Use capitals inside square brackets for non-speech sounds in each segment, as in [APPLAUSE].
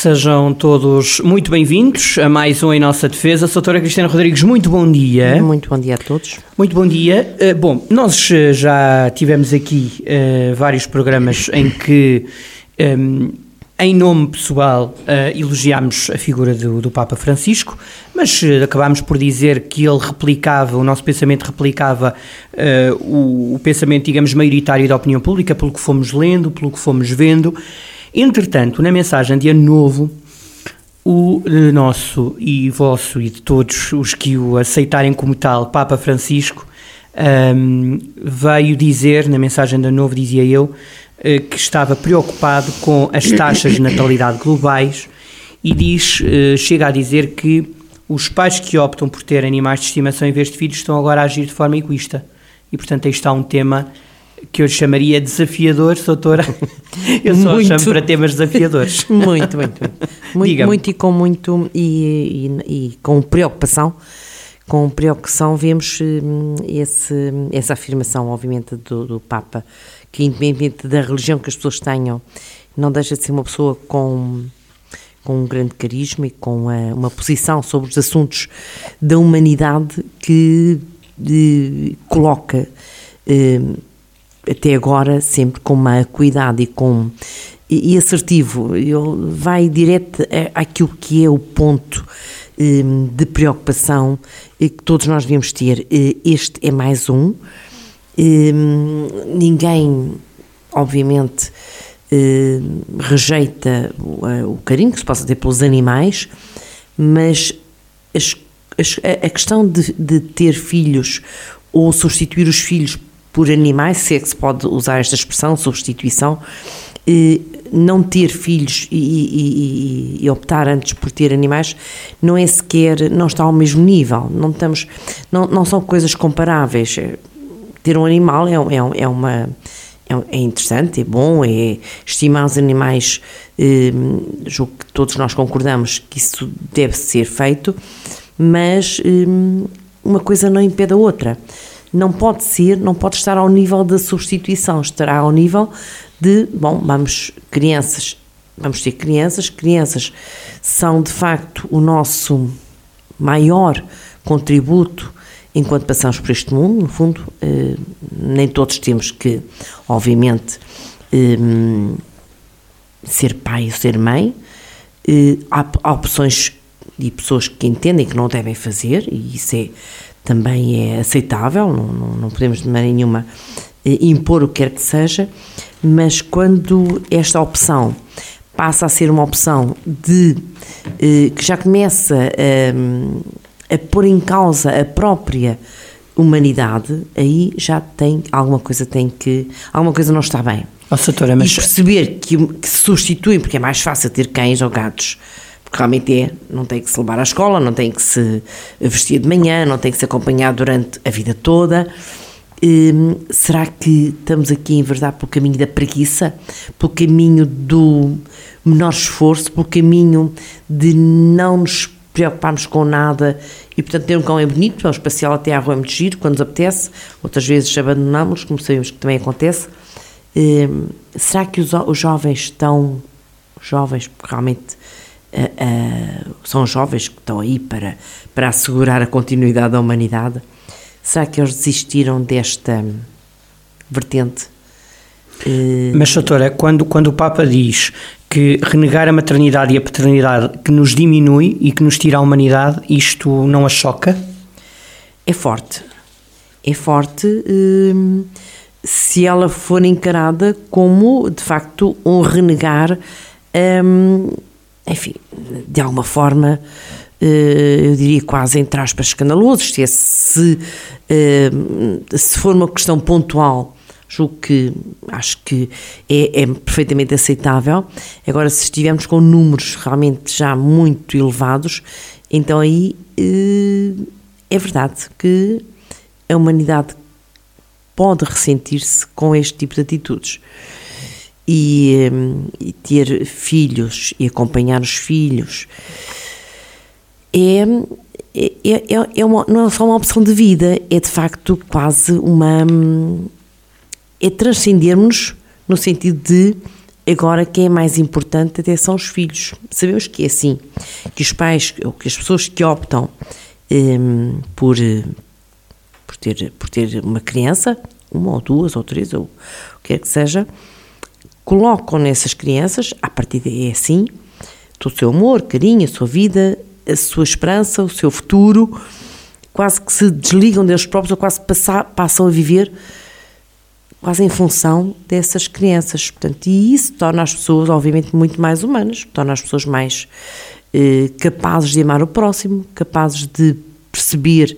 Sejam todos muito bem-vindos a mais um Em Nossa Defesa. Doutora Cristina Rodrigues, muito bom dia. Muito bom dia a todos. Muito bom dia. Uh, bom, nós uh, já tivemos aqui uh, vários programas em que, um, em nome pessoal, elogiámos a figura do, do Papa Francisco, mas acabámos por dizer que ele replicava, o nosso pensamento replicava o, o pensamento, digamos, maioritário da opinião pública, pelo que fomos lendo, pelo que fomos vendo. Entretanto, na mensagem de Ano Novo, o nosso e vosso e de todos os que o aceitarem como tal, Papa Francisco, um, veio dizer, na mensagem de Ano Novo, dizia eu, eh, que estava preocupado com as taxas de natalidade globais e diz, eh, chega a dizer que os pais que optam por ter animais de estimação em vez de filhos estão agora a agir de forma egoísta. E, portanto, aí está um tema que eu chamaria desafiadores, doutora. [LAUGHS] Eu só muito. chamo para temas desafiadores. [LAUGHS] Muito, muito, muito. Muito, e com muito e, e, e, com preocupação. Com preocupação vemos hum, esse, essa afirmação, obviamente, do, do Papa, que independentemente da religião que as pessoas tenham, não deixa de ser uma pessoa com com um grande carisma e com uma, uma posição sobre os assuntos da humanidade que de, coloca eh, até agora sempre com uma cuidado e com e, assertivo. Ele vai direto àquilo que é o ponto um, de preocupação que todos nós devemos ter. Este é mais um. um ninguém, obviamente, um, rejeita o, carinho que se possa ter pelos animais, mas as, as, a questão de, de ter filhos ou substituir os filhos por animais, se é que se pode usar esta expressão, substituição, não ter filhos e, e, e, optar antes por ter animais não é sequer, não está ao mesmo nível, não estamos, não, não são coisas comparáveis. Ter um animal é, é, é uma é, é interessante, é bom, é estimar os animais, eh, julgo que todos nós concordamos que isso deve ser feito, mas eh, uma coisa não impede a outra não pode ser, não pode estar ao nível da substituição, estará ao nível de, bom, vamos, crianças, vamos ter crianças, crianças são de facto o nosso maior contributo enquanto passamos por este mundo, no fundo, eh, nem todos temos que, obviamente, eh, ser pai ou ser mãe, eh, há, há opções de pessoas que entendem que não devem fazer, e isso é também é aceitável, não, não, podemos de maneira nenhuma eh, impor o que quer que seja, mas quando esta opção passa a ser uma opção de eh, que já começa a, a pôr em causa a própria humanidade, aí já tem alguma coisa tem que alguma coisa não está bem. Oh, doutora, mas... E perceber que, que se substituem, porque é mais fácil ter cães ou gatos porque realmente é, não tem que se levar à escola, não tem que se vestir de manhã, não tem que se acompanhar durante a vida toda. Hum, será que estamos aqui em verdade pelo caminho da preguiça, pelo caminho do menor esforço, pelo caminho de não nos preocuparmos com nada e, portanto, ter um cão é bonito, é um espacial até à rua é muito giro, quando nos apetece, outras vezes abandonamos, como sabemos que também acontece. Hum, será que os, os jovens estão, jovens, porque realmente uh, são jovens que estão aí para, para assegurar a continuidade da humanidade. Será que eles desistiram desta vertente? Uh, Mas, doutora, quando, quando o Papa diz que renegar a maternidade e a paternidade que nos diminui e que nos tira a humanidade, isto não a choca? É forte. É forte uh, se ela for encarada como, de facto, um renegar um, enfim, de alguma forma, eh, eu diria quase entre aspas escandalosos, se, se, eh, se for uma questão pontual, julgo que acho que é, é, perfeitamente aceitável. Agora, se estivermos com números realmente já muito elevados, então aí eh, é verdade que a humanidade pode ressentir-se com este tipo de atitudes e, e ter filhos e acompanhar os filhos é, é, é, é uma, não é só uma opção de vida, é de facto quase uma. É transcendermos no sentido de Agora, quem é mais importante até são os filhos. Sabemos que é assim, que os pais, ou que as pessoas que optam um, por, por, ter, por ter uma criança, uma ou duas ou três, ou o que quer que seja, colocam nessas crianças, a partir daí é assim, todo o seu amor, carinho, a sua vida, a sua esperança, o seu futuro, quase que se desligam deles próprios ou quase passar, passam a viver quase em função dessas crianças. Portanto, e isso torna as pessoas, obviamente, muito mais humanas, torna as pessoas mais eh, capazes de amar o próximo, capazes de perceber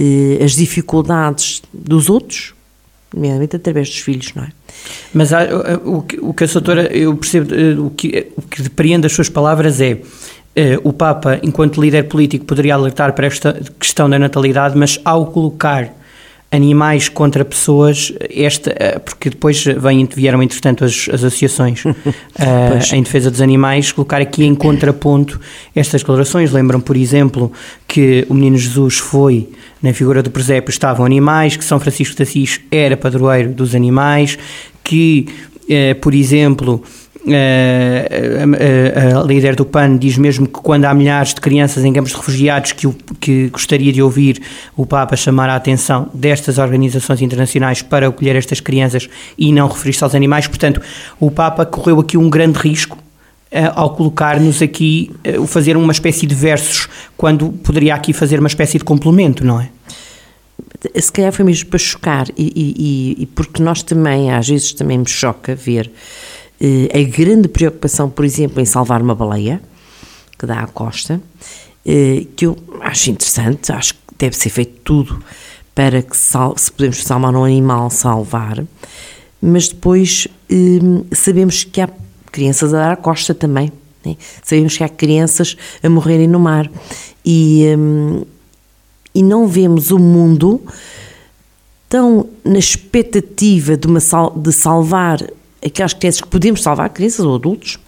eh, as dificuldades dos outros, nomeadamente através dos filhos, não é? Mas há, o, que, o que a doutora, eu percebo, eh, o que, o que depreende as suas palavras é eh, o Papa, enquanto líder político, poderia alertar para esta questão da natalidade, mas ao colocar animais contra pessoas, esta, eh, porque depois vem, vieram, entretanto, as, as associações [LAUGHS] uh, em defesa dos animais, colocar aqui em contraponto estas declarações. Lembram, por exemplo, que o menino Jesus foi, na figura do presépio, estavam animais, que São Francisco de Assis era padroeiro dos animais, que, uh, por exemplo, a, a, líder do PAN diz mesmo que quando há milhares de crianças em campos de refugiados que, o, que gostaria de ouvir o Papa chamar a atenção destas organizações internacionais para acolher estas crianças e não referir-se aos animais. Portanto, o Papa correu aqui um grande risco ao colocar-nos aqui, o fazer uma espécie de versos, quando poderia aqui fazer uma espécie de complemento, não é? Se calhar foi mesmo para chocar, e, e, e porque nós também, às vezes, também me choca ver eh, a grande preocupação, por exemplo, em salvar uma baleia, que dá à costa, eh, que eu acho interessante, acho que deve ser feito tudo para que, se podemos salvar um animal, salvar, mas depois eh, sabemos que há crianças a dar à costa também, né? sabemos que há crianças a morrerem no mar e, e não vemos o mundo tão na expectativa de, uma, de salvar aquelas crianças que podemos salvar, crianças ou adultos,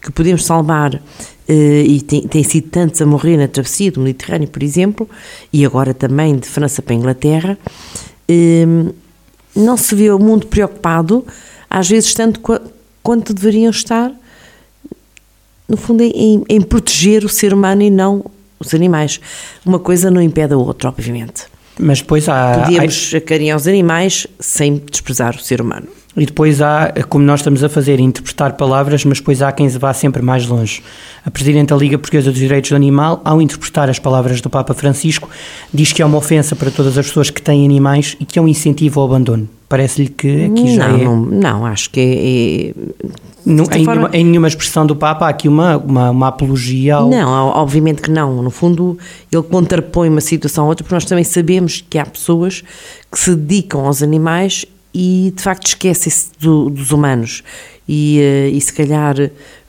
que podemos salvar, eh, e tem, tem sido tantos a morrer na travessia do Mediterrâneo, por exemplo, e agora também de França para a Inglaterra, ehm, não se vê o mundo preocupado, às vezes tanto quanto deveriam estar, no fundo, em, em proteger o ser humano e não os animais. Uma coisa não impede a outra, obviamente. Mas depois há. Podíamos há... acarinhar os animais sem desprezar o ser humano. E depois há, como nós estamos a fazer, interpretar palavras, mas depois há quem se vá sempre mais longe. A Presidente da Liga Portuguesa dos Direitos do Animal, ao interpretar as palavras do Papa Francisco, diz que é uma ofensa para todas as pessoas que têm animais e que é um incentivo ao abandono. Parece-lhe que aqui já não, é... Não, não, acho que é... é... Não, em, forma... nenhuma, em, nenhuma, expressão do Papa há aqui uma, uma, uma apologia ao... Não, obviamente que não. No fundo, ele contrapõe uma situação a outra, porque nós também sabemos que há pessoas que se dedicam aos animais e de facto esquecem-se do, dos humanos e, uh, e se calhar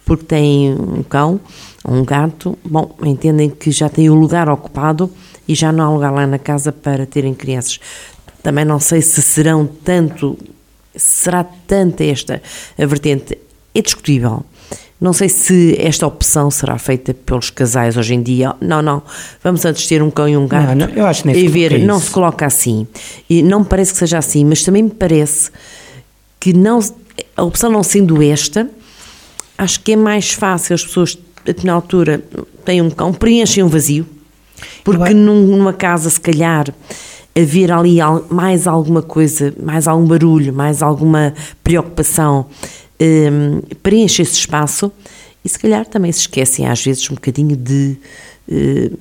porque têm um cão ou um gato, bom, entendem que já têm o lugar ocupado e já não há lugar lá na casa para terem crianças. Também não sei se serão tanto, será tanta esta a vertente, é discutível. Não sei se esta opção será feita pelos casais hoje em dia. Não, não. Vamos antes ter um cão e um gato. Não, não, eu acho que e ver, é não se coloca assim. E não me parece que seja assim, mas também me parece que não, a opção não sendo esta, acho que é mais fácil as pessoas, na altura, têm um cão, preenchem um vazio, porque numa casa, se calhar, haver ali mais alguma coisa, mais algum barulho, mais alguma preocupação um, preenche esse espaço e se calhar também se esquecem às vezes um bocadinho de. Uh,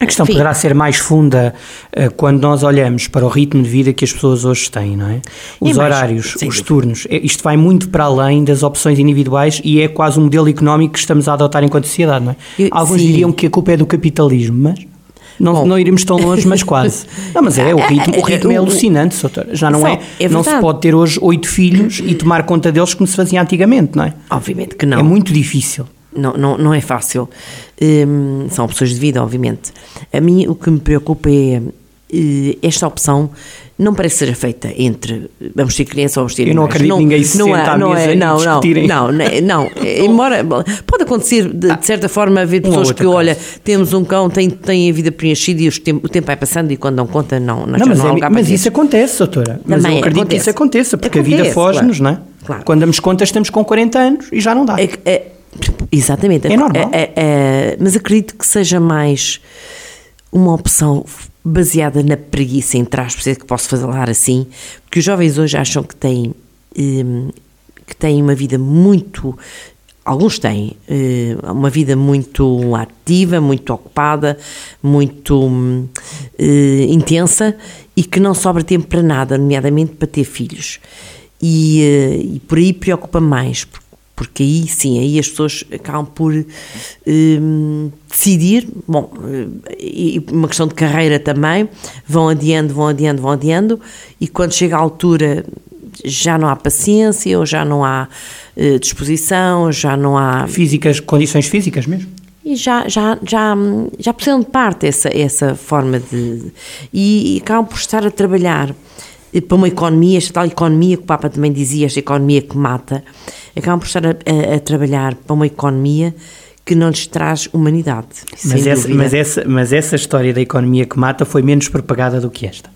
a questão Enfim. poderá ser mais funda uh, quando nós olhamos para o ritmo de vida que as pessoas hoje têm, não é? Os é horários, mais, os turnos, é, isto vai muito para além das opções individuais e é quase um modelo económico que estamos a adotar enquanto sociedade, não é? Eu, Alguns sim. diriam que a culpa é do capitalismo, mas não, Bom, não iremos tão longe, mas quase. [LAUGHS] Não, mas é, o ritmo, o ritmo é alucinante, doutor. Já não é, é não se pode ter hoje oito filhos e tomar conta deles como se fazia antigamente, não é? Obviamente que não. É muito difícil. Não, não, não é fácil. Hum, são opções de vida, obviamente. A mim o que me preocupa é uh, esta opção não parece que seja feita entre vamos ter criança ou vamos ter Eu não acredito não, ninguém se não senta à não mesa é, não, discutirem. Não, não, não, [LAUGHS] embora pode acontecer de, de certa forma haver pessoas que, caso. olha, temos um cão, tem, tem a vida preenchida e o tempo, o tempo vai passando e quando não conta não, não, mas, não é, mas isso acontece, doutora. Mas Também eu acredito acontece. que isso aconteça, porque acontece, a vida foge-nos, claro. não é? Claro. Quando damos conta estamos com 40 anos e já não dá. É, é, exatamente. É normal. É, é, mas acredito que seja mais uma opção baseada na preguiça, entre aspas, é que posso falar assim, porque os jovens hoje acham que têm, hum, que têm uma vida muito. Alguns têm hum, uma vida muito ativa, muito ocupada, muito hum, intensa e que não sobra tempo para nada, nomeadamente para ter filhos. E, e por aí preocupa mais, porque porque aí sim, aí as pessoas acabam por um, decidir, bom, e uma questão de carreira também, vão adiando, vão adiando, vão adiando, e quando chega a altura já não há paciência, ou já não há uh, disposição, já não há... Físicas, condições físicas mesmo? E já, já, já, já precisam de parte essa, essa forma de... E, e acabam por estar a trabalhar para uma economia, esta tal economia que o Papa também dizia, esta economia que mata, acabam por estar a, a, a trabalhar para uma economia que não lhes traz humanidade. Mas essa, mas, essa, mas essa história da economia que mata foi menos propagada do que esta.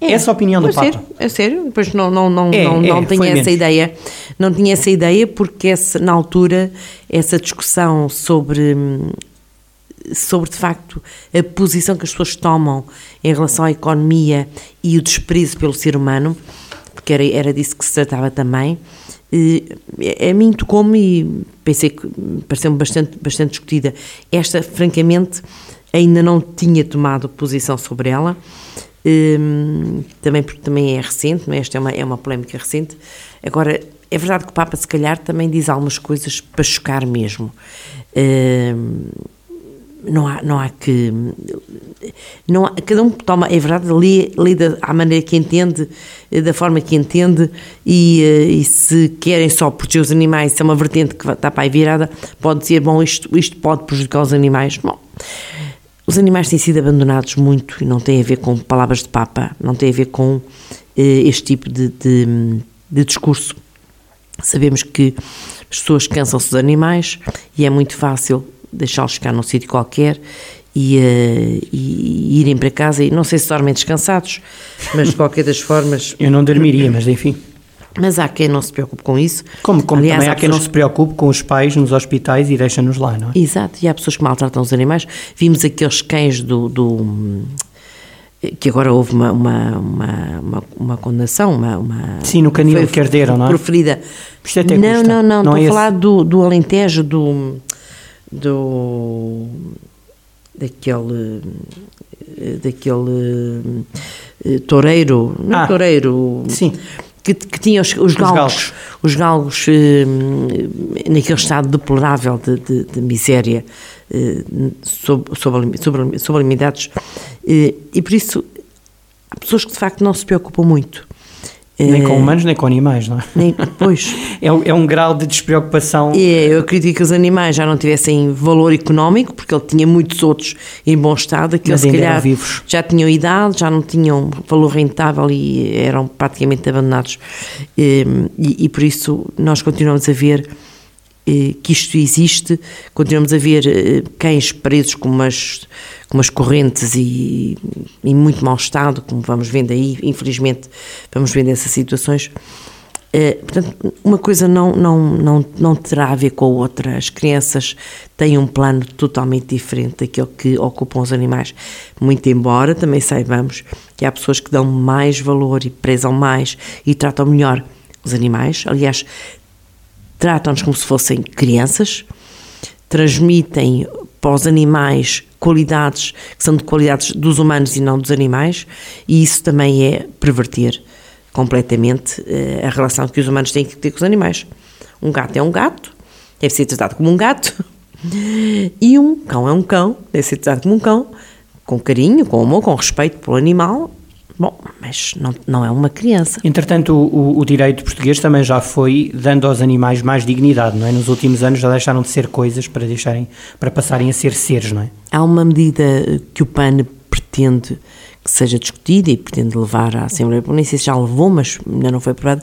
É, essa é opinião do Papa. Sério, é sério, depois não, não, não, é, não, não é, tinha essa menos. ideia. Não tinha essa ideia porque essa, na altura essa discussão sobre sobre de facto a posição que as pessoas tomam em relação à economia e o desprezo pelo ser humano, porque era, era disso que se tratava também. A mim tocou-me e pensei que pareceu-me bastante, bastante discutida. Esta, francamente, ainda não tinha tomado posição sobre ela, também porque também é recente, não é? esta é uma, é uma polémica recente. Agora, é verdade que o Papa, se calhar, também diz algumas coisas para chocar mesmo não há, não há que. Não há, cada um toma, é verdade, lê, lê da, à maneira que entende, da forma que entende, e, eh, e se querem só proteger os animais, se é uma vertente que está para aí virada, pode dizer, bom, isto, isto pode prejudicar os animais. Bom, os animais têm sido abandonados muito e não tem a ver com palavras de Papa, não tem a ver com eh, este tipo de, de, de discurso. Sabemos que as pessoas cansam-se dos animais e é muito fácil deixá-los ficar num sítio qualquer e, uh, e, irem para casa e não sei se dormem descansados, mas de qualquer das formas. Eu não dormiria, mas enfim. Mas há quem não se preocupe com isso. Como, como Aliás, também há, há quem pessoas... não se preocupe com os pais nos hospitais e deixa-nos lá, não é? Exato, e há pessoas que maltratam os animais. Vimos aqueles cães do. do que agora houve uma, uma, uma, uma, uma condenação, uma, uma... Sim, no canil que arderam, não é? Proferida. É não, não, não, não, estou é a falar do, do Alentejo, do do daquele daquele uh, toureiro, não ah, toureiro, sim. Que, que tinha os, os, os galgos, os galgos uh, naquele estado deplorável de, de, de miséria, uh, sob, sob, sob, sob alimentados, e por isso há pessoas que de facto não se preocupam muito nem com eh, humanos, nem com animais, não é? Nem, pois. [LAUGHS] é, é um grau de despreocupação. É, eu acredito que os animais já não tivessem valor económico, porque ele tinha muitos outros em bom estado, que se calhar vivos. já tinham idade, já não tinham valor rentável e eram praticamente abandonados. E, eh, e, e por isso nós continuamos a ver que isto existe, continuamos a ver eh, cães presos com umas, com umas correntes e em muito mau estado, como vamos vendo aí, infelizmente vamos vendo essas situações. Eh, portanto, uma coisa não, não, não, não terá a ver com a outra. As crianças têm um plano totalmente diferente daquele que ocupam os animais. Muito embora também saibamos que há pessoas que dão mais valor e prezam mais e tratam melhor os animais. Aliás, tratam-nos como se fossem crianças, transmitem para os animais qualidades que são de qualidades dos humanos e não dos animais, e isso também é perverter completamente uh, a relação que os humanos têm que ter com os animais. Um gato é um gato, deve ser tratado como um gato, [LAUGHS] e um cão é um cão, deve ser tratado como um cão, com carinho, com amor, com respeito pelo animal, Bom, mas não, não é uma criança. Entretanto, o, o, direito português também já foi dando aos animais mais dignidade, não é? Nos últimos anos já deixaram de ser coisas para deixarem, para passarem a ser seres, não é? Há uma medida que o PAN pretende, que seja discutida e pretende levar à Assembleia, nem sei se já levou, mas ainda não foi aprovado,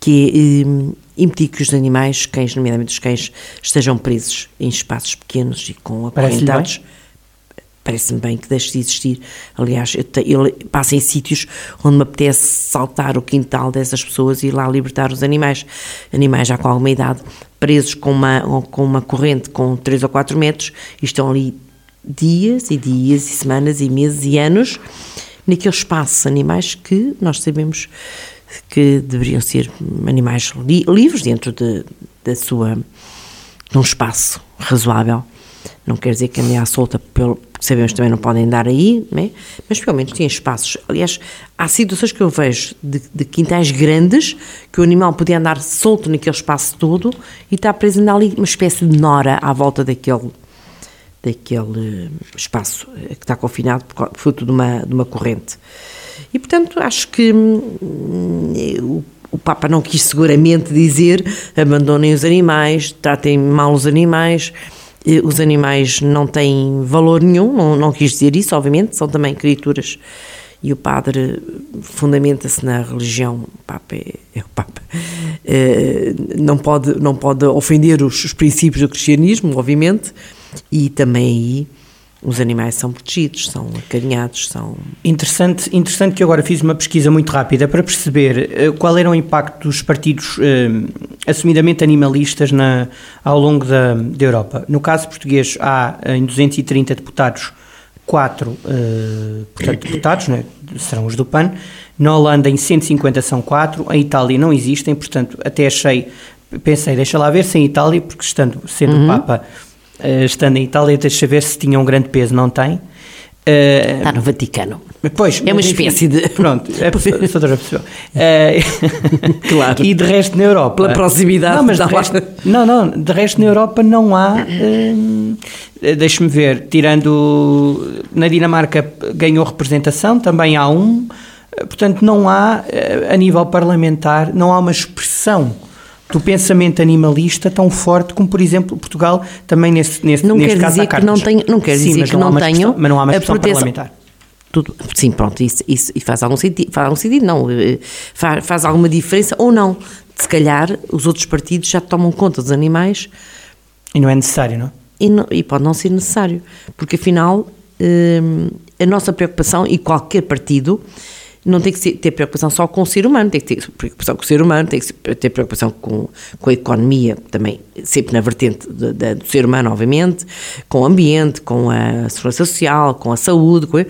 que é eh, impedir que os animais, cães, nomeadamente os cães, estejam presos em espaços pequenos e com acorrentados. Parece-me bem que deixe de existir. Aliás, ele passa em sítios onde me apetece saltar o quintal dessas pessoas e ir lá libertar os animais. Animais já com alguma idade, presos com uma, com uma corrente com 3 ou 4 metros e estão ali dias e dias e semanas e meses e anos naquele espaço, animais que nós sabemos que deveriam ser animais li livres dentro de, da sua de um espaço razoável. Não quer dizer que andem à solta, pelo, sabemos que também não podem andar aí, né? mas pelo menos têm espaços. Aliás, há situações que eu vejo de, de, quintais grandes que o animal podia andar solto naquele espaço todo e está preso ainda ali uma espécie de nora à volta daquele daquele espaço que está confinado fruto de uma, de uma corrente. E, portanto, acho que hum, o, o Papa não quis seguramente dizer abandonem os animais, tratem mal os animais, os animais não têm valor nenhum, não, não quis dizer isso, obviamente, são também criaturas. E o padre fundamenta-se na religião, o Papa é, é o Papa, é, não, pode, não pode ofender os, os princípios do cristianismo, obviamente, e também aí os animais são protegidos, são acarinhados, são... Interessante, interessante que eu agora fiz uma pesquisa muito rápida para perceber uh, qual era o impacto dos partidos uh, assumidamente animalistas na, ao longo da, da Europa. No caso português há uh, em 230 deputados, 4 portanto, deputados, né, serão os do PAN, na Holanda em 150 são 4, em Itália não existem, portanto até achei, pensei, deixa lá ver se em Itália, porque estando, sendo uhum. o Papa uh, estando em Itália, deixa ver se tinha um grande peso, não tem. Uh, Está no Vaticano. Pois, é uma espécie de. [LAUGHS] Pronto, é [LAUGHS] a doutora percebeu. Uh, [LAUGHS] claro. E de resto na Europa. Pela proximidade. Não, mas de resto, não, não, de resto na Europa não há. Uh, Deixe-me ver, tirando. Na Dinamarca ganhou representação, também há um. Portanto, não há, a nível parlamentar, não há uma expressão do pensamento animalista tão forte como, por exemplo, Portugal também nesse, nesse, não neste quer caso dizer que não tenho, Não quer dizer que não, não tenham mas não há uma expressão parlamentar. Tudo, sim, pronto, isso, isso e faz algum sentido, faz algum sentido, não, eh, faz, faz alguma diferença ou não. Se calhar os outros partidos já tomam conta dos animais. E não é necessário, não? E, não, e pode não ser necessário, porque afinal hum, a nossa preocupação, e qualquer partido, não tem que ter preocupação só com o ser humano, tem que ter preocupação com o ser humano, tem que ter preocupação com, com a economia, também, sempre na vertente de, de, do ser humano, obviamente, com o ambiente, com a segurança social, com a saúde, com,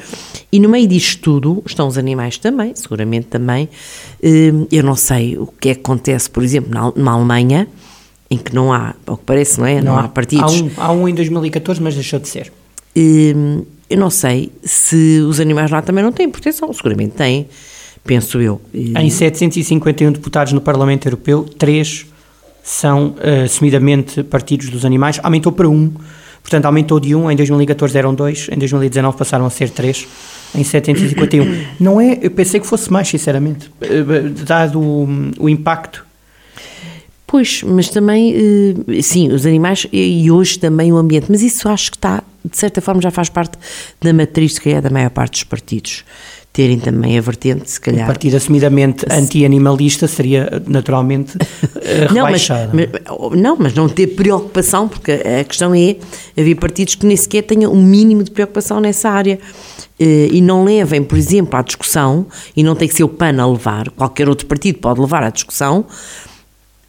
e no meio disto tudo estão os animais também, seguramente também. Hum, eu não sei o que é que acontece, por exemplo, na, na Alemanha, em que não há, ao que parece, não é? Não, não há, há partidos. Há um, há um em 2014, mas deixou de ser. Hum, eu não sei se os animais lá também não têm proteção, seguramente têm, penso eu. Em 751 deputados no Parlamento Europeu, três são uh, assumidamente partidos dos animais, aumentou para um, portanto aumentou de um, em 2014 eram dois, em 2019 passaram a ser três, em 751. [COUGHS] Não é, eu pensei que fosse mais, sinceramente, eh, dado o, o impacto. Pois, mas também, eh, sim, os animais e hoje também o ambiente, mas isso acho que está, de certa forma, já faz parte da matriz, que é da maior parte dos partidos. Terem também a vertente, se calhar. Um partido assumidamente anti-animalista seria naturalmente eh. [LAUGHS] Não mas, não, mas não ter preocupação, porque a questão é: havia partidos que nem sequer tenham um mínimo de preocupação nessa área eh, e não levem, por exemplo, à discussão, e não tem que ser o PAN a levar, qualquer outro partido pode levar à discussão,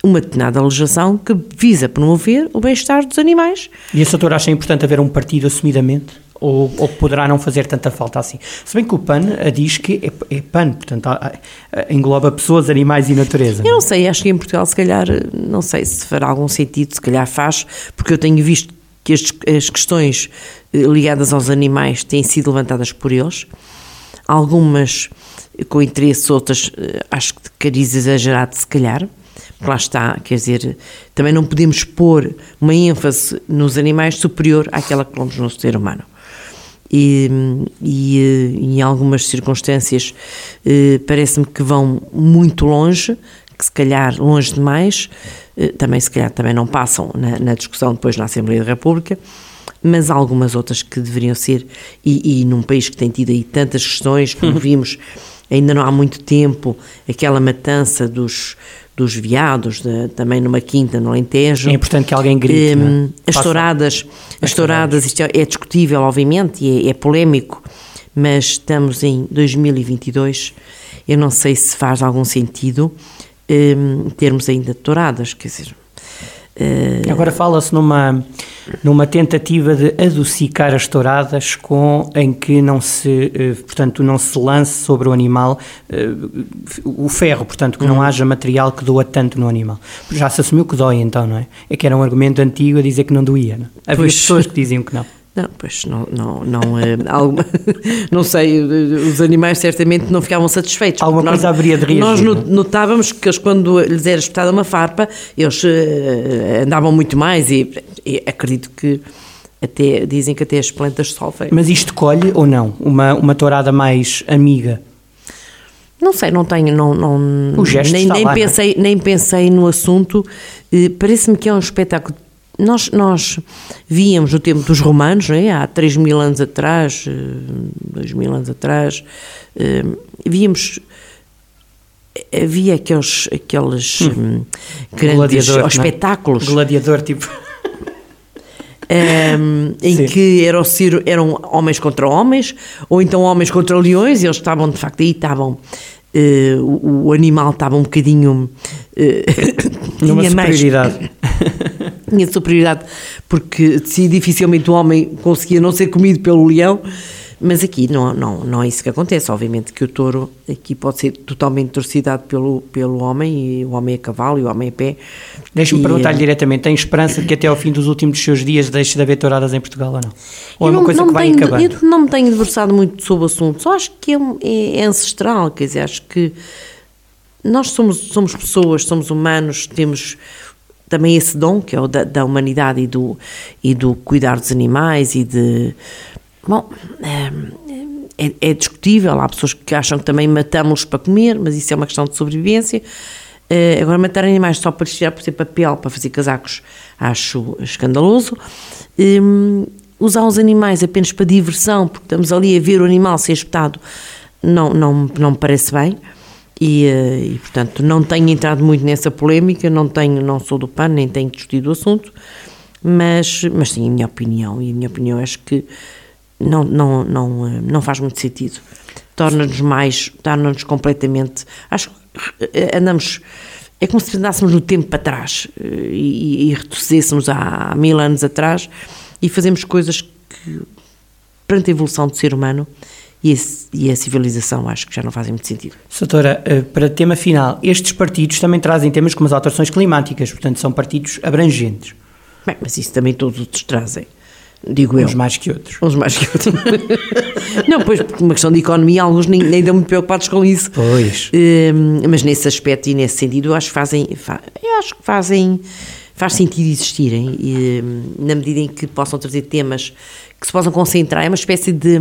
uma determinada legislação que visa promover o bem-estar dos animais. E a doutora acha importante haver um partido assumidamente? Ou, ou, poderá não fazer tanta falta assim? Se bem que o PAN diz que é, é PAN, portanto engloba pessoas, animais e natureza. Eu não sei, acho que em Portugal se calhar, não sei se fará algum sentido, se calhar faz, porque eu tenho visto que as, as questões eh, ligadas aos animais têm sido levantadas por eles, algumas com interesse, outras eh, acho que de cariz exagerado se calhar, lá está, quer dizer, também não podemos pôr uma ênfase nos animais superior àquela que pomos no ser humano. E, e, eh, em algumas circunstâncias eh, parece-me que vão muito longe, que se calhar longe demais, eh, também se calhar também não passam na, na discussão depois na Assembleia da República, mas há algumas outras que deveriam ser, e, e num país que tem tido aí tantas questões, como [LAUGHS] vimos ainda não há muito tempo, aquela matança dos, dos veados, de, também numa quinta no Alentejo. É importante que alguém grite. Um, é? As touradas, as touradas, isto é, é discutível, obviamente, e é, é polémico, mas estamos em 2022, eu não sei se faz algum sentido um, termos ainda touradas, quer dizer, Uh... Agora fala-se numa, numa tentativa de adocicar as touradas com, em que não se, uh, portanto, não se lance sobre o animal uh, o ferro, portanto, que não uhum. haja material que doa tanto no animal. Já se assumiu que dói então, não é? É que era um argumento antigo a dizer que não doía, não? É? Havia pois. pessoas que diziam que não. Não, pois não, não, não, é, alguma, [LAUGHS] não sei, os animais certamente não ficavam satisfeitos. Alguma coisa haveria de reagir. Nós notávamos que eles, quando lhes era espetada uma farpa, eles uh, andavam muito mais e, e, acredito que até, dizem que até as plantas sofrem. Mas isto colhe ou não? Uma, uma tourada mais amiga? Não sei, não tenho, não, não o gesto nem, nem lá, é? pensei, nem pensei no assunto. Parece-me que é um espetáculo nós, nós víamos no tempo dos romanos, é? há 3 mil anos atrás, 2 eh, mil anos atrás, eh, víamos havia aqueles, aqueles hum. hum grandes é? espetáculos. Gladiador, tipo. [LAUGHS] Um, em Sim. que era ser, eram homens contra homens, ou então homens contra leões, e eles estavam, de facto, aí estavam. Uh, o, o, animal estava um bocadinho. Uh, [COUGHS] Numa superioridade. Mais, tinha superioridade, porque se dificilmente o homem conseguia não ser comido pelo leão, mas aqui não, não, não é isso que acontece. Obviamente que o touro aqui pode ser totalmente torcidado pelo, pelo homem, e o homem a cavalo e o homem a pé. Deixa-me perguntar-lhe é... diretamente: tem esperança de que até ao fim dos últimos seus dias deixe de haver touradas em Portugal ou não? Ou é uma coisa que vai tenho, acabando? Eu não me tenho debruçado muito sobre o assunto, só acho que é, é, é ancestral, quer dizer, acho que nós somos, somos pessoas, somos humanos, temos também esse dom que é o da, da humanidade e do, e do cuidar dos animais e de. Bom, é, é, é discutível, há pessoas que acham que também matamos-los para comer, mas isso é uma questão de sobrevivência. Uh, agora, matar animais só para tirar, por exemplo, papel, para fazer casacos, acho escandaloso. Um, usar os animais apenas para diversão, porque estamos ali a ver o animal ser espetado, não, não, não me parece bem. E, eh, e, portanto não tenho entrado muito nessa polémica, não tenho, não sou do PAN, nem tenho discutido o assunto, mas, mas sim, a minha opinião, e a minha opinião acho que não, não, não, eh, não faz muito sentido. Torna-nos mais, torna-nos completamente, acho que eh, andamos, é como se andássemos no tempo para trás e, e retrocedêssemos há, há mil anos atrás e fazemos coisas que, perante a evolução do ser humano, e a, e a civilização acho que já não fazem muito sentido. Doutora, eh, para tema final, estes partidos também trazem temas como as alterações climáticas, portanto são partidos abrangentes. Bem, mas isso também todos outros trazem. Digo eu. Uns mais que outros. Uns mais que outros. [LAUGHS] não, pois, por uma questão de economia, alguns nem, nem dão muito preocupados com isso. Pois. Uh, mas nesse aspecto e nesse sentido, eu acho que fazem. Eu acho que fazem. Faz sentido existirem, e, hum, na medida em que possam trazer temas que se possam concentrar. É uma espécie de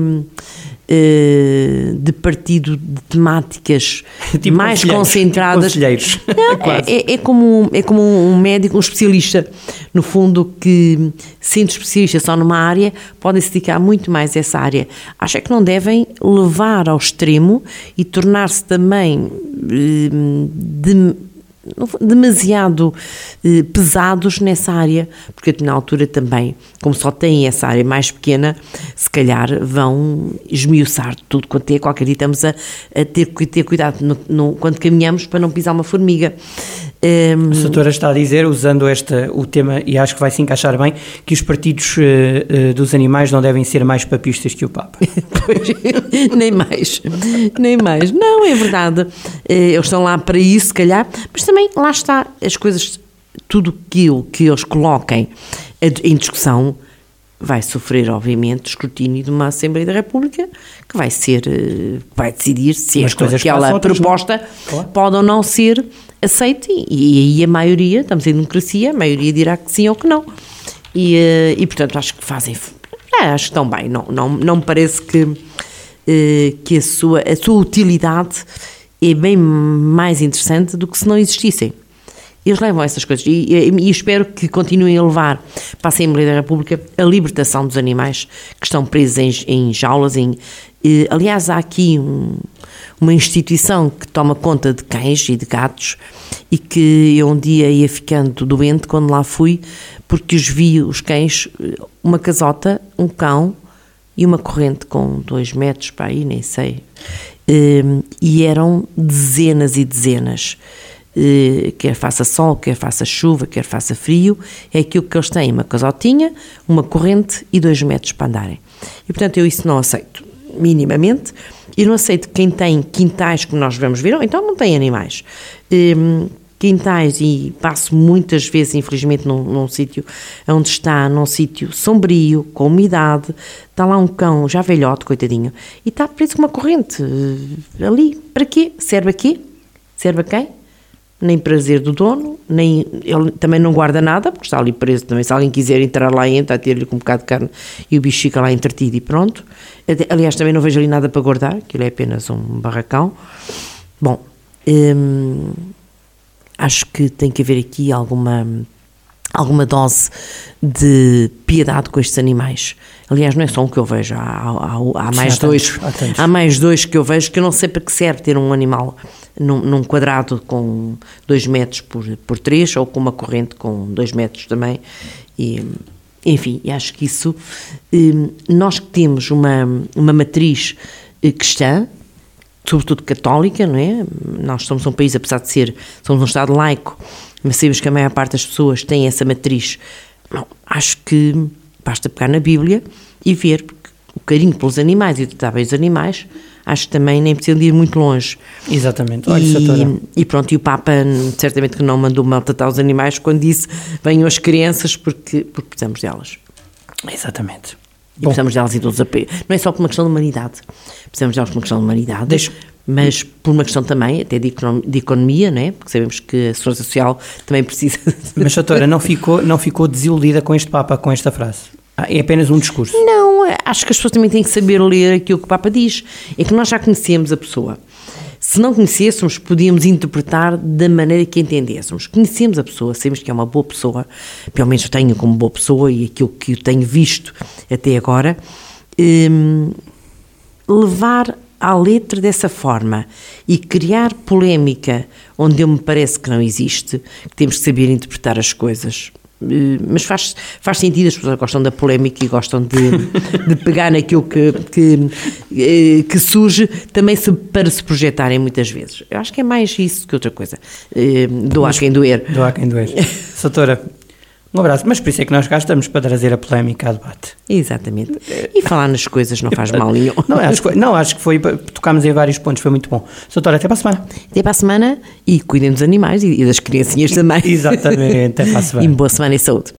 eh, de partido de temáticas [LAUGHS] tipo mais concentradas. Não, é, é, é, como, é como um médico, um especialista, no fundo, que sendo especialista só numa área, podem se dedicar muito mais a essa área. Acho é que não devem levar ao extremo e tornar-se também eh, de demasiado eh, pesados nessa área, porque na altura também, como só têm essa área mais pequena, se calhar vão esmiuçar tudo quanto é, qualquer dia estamos a, a ter que ter cuidado no, no, quando caminhamos para não pisar uma formiga. Um, a doutora está a dizer, usando esta, o tema, e acho que vai se encaixar bem, que os partidos uh, uh, dos animais não devem ser mais papistas que o Papa. [LAUGHS] pois, nem mais, nem mais. Não, é verdade. Uh, eles estão lá para isso, se calhar, mas também lá está as coisas, tudo aquilo que eles coloquem em discussão vai sofrer, obviamente, escrutínio de uma Assembleia da República que vai ser, vai decidir se esta, aquela proposta pode ou não ser aceite e aí a maioria, estamos em democracia, a maioria dirá que sim ou que não. E, eh, e portanto, acho que fazem, é, acho que estão bem, não, não, não me parece que, eh, que a sua, a sua utilidade é bem mais interessante do que se não existissem. Eles levam essas coisas e, e, e, espero que continuem a levar para a Assembleia da República a libertação dos animais que estão presos em, em jaulas. Em, aliás, há aqui um, uma instituição que toma conta de cães e de gatos e que eu um dia ia ficando doente quando lá fui porque os vi, os cães, uma casota, um cão e uma corrente com dois metros para aí, nem sei. E eram dezenas e dezenas quer faça sol, quer faça chuva, quer faça frio, é aquilo que eles têm, uma casotinha, uma corrente e dois metros para andarem. E portanto eu isso não aceito, minimamente, e não aceito quem tem quintais, como nós vamos ver, ou então não tem animais. Um, quintais e passo muitas vezes, infelizmente, num, num sítio onde está, num sítio sombrio, com umidade, está lá um cão já velhote, coitadinho, e está preso com uma corrente uh, ali. Para quê? Serve a quê? Serve a quem? Nem prazer do dono, nem ele também não guarda nada, porque está ali preso também. Se alguém quiser entrar lá, entra, ter-lhe com um bocado de carne e o bicho fica lá entretido e pronto. Aliás, também não vejo ali nada para guardar, aquilo é apenas um barracão. Bom, hum, acho que tem que haver aqui alguma alguma dose de piedade com estes animais. Aliás, não é só um que eu vejo, há, há, há mais Sim, há dois. Tantos, há, há, mais dois que eu vejo que eu não sei para que serve ter um animal num, num quadrado com 2 metros por, por 3 ou com uma corrente com 2 metros também. E, enfim, acho que isso. Hum, nós que temos uma, uma matriz eh, cristã, sobretudo católica, não é? Nós somos um país, apesar de ser, somos um Estado laico, mas sabemos que a maior parte das pessoas tem essa matriz. Não, acho que basta pegar na Bíblia e ver o carinho pelos animais e tratar bem os animais acho que também nem precisam de ir muito longe. Exatamente. Olha, e, e pronto, e o Papa certamente que não mandou maltratar os animais quando disse venham as crianças porque, porque precisamos delas. Exatamente. E Bom. precisamos delas e dos apoios. Não é só por uma questão de humanidade. Precisamos delas por uma questão de humanidade. Deixa mas por uma questão também, até de, de economia, né? porque sabemos que a segurança social também precisa. Mas, doutora, não ficou, não ficou desiludida com este Papa, com esta frase? Ah, é apenas um discurso? Não, acho que as pessoas também têm que saber ler aquilo que o Papa diz. É que nós já conhecemos a pessoa. Se não conhecêssemos, podíamos interpretar da maneira que entendêssemos. Conhecemos a pessoa, sabemos que é uma boa pessoa, pelo menos tenho como boa pessoa e aquilo que eu tenho visto até agora. Hum, levar à letra dessa forma e criar polémica onde eu me parece que não existe, que temos que saber interpretar as coisas. Eh, mas faz, faz sentido, as pessoas gostam da polémica e gostam de, de pegar naquilo que, que, eh, que surge também se, para se projetarem muitas vezes. Eu acho que é mais isso que outra coisa. Eh, doar quem doer. Doar quem doer. [LAUGHS] Soutora, um abraço, mas por isso é que nós cá estamos para trazer a polémica a debate. Exatamente. E falar nas coisas não faz mal nenhum. Não, acho, que, não, acho que foi, tocámos em vários pontos, foi muito bom. Doutora, até para a semana. Até para a semana e cuidem dos animais e, e das criancinhas também. Exatamente, até para a [LAUGHS] semana. E boa semana e saúde.